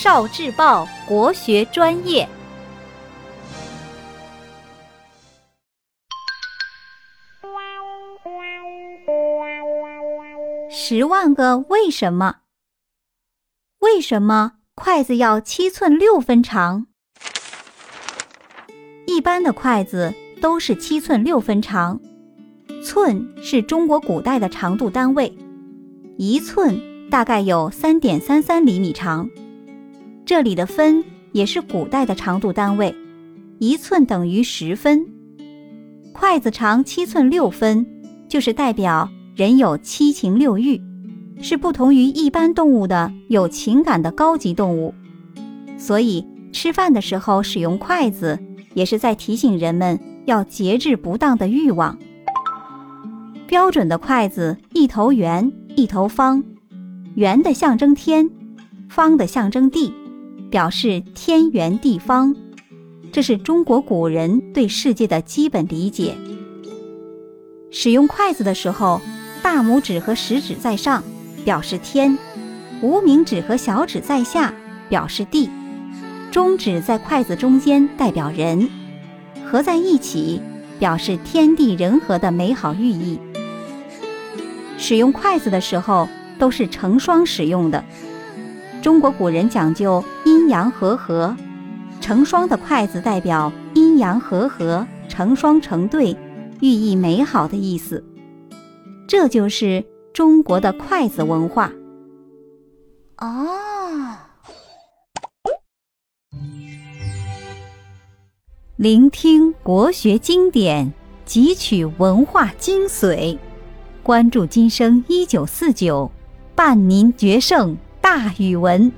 少智报国学专业。十万个为什么？为什么筷子要七寸六分长？一般的筷子都是七寸六分长，寸是中国古代的长度单位，一寸大概有三点三三厘米长。这里的分也是古代的长度单位，一寸等于十分。筷子长七寸六分，就是代表。人有七情六欲，是不同于一般动物的有情感的高级动物，所以吃饭的时候使用筷子，也是在提醒人们要节制不当的欲望。标准的筷子一头圆，一头方，圆的象征天，方的象征地，表示天圆地方，这是中国古人对世界的基本理解。使用筷子的时候。大拇指和食指在上，表示天；无名指和小指在下，表示地；中指在筷子中间，代表人。合在一起，表示天地人和的美好寓意。使用筷子的时候，都是成双使用的。中国古人讲究阴阳和合，成双的筷子代表阴阳和合、成双成对，寓意美好的意思。这就是中国的筷子文化。哦，聆听国学经典，汲取文化精髓，关注今生一九四九，伴您决胜大语文。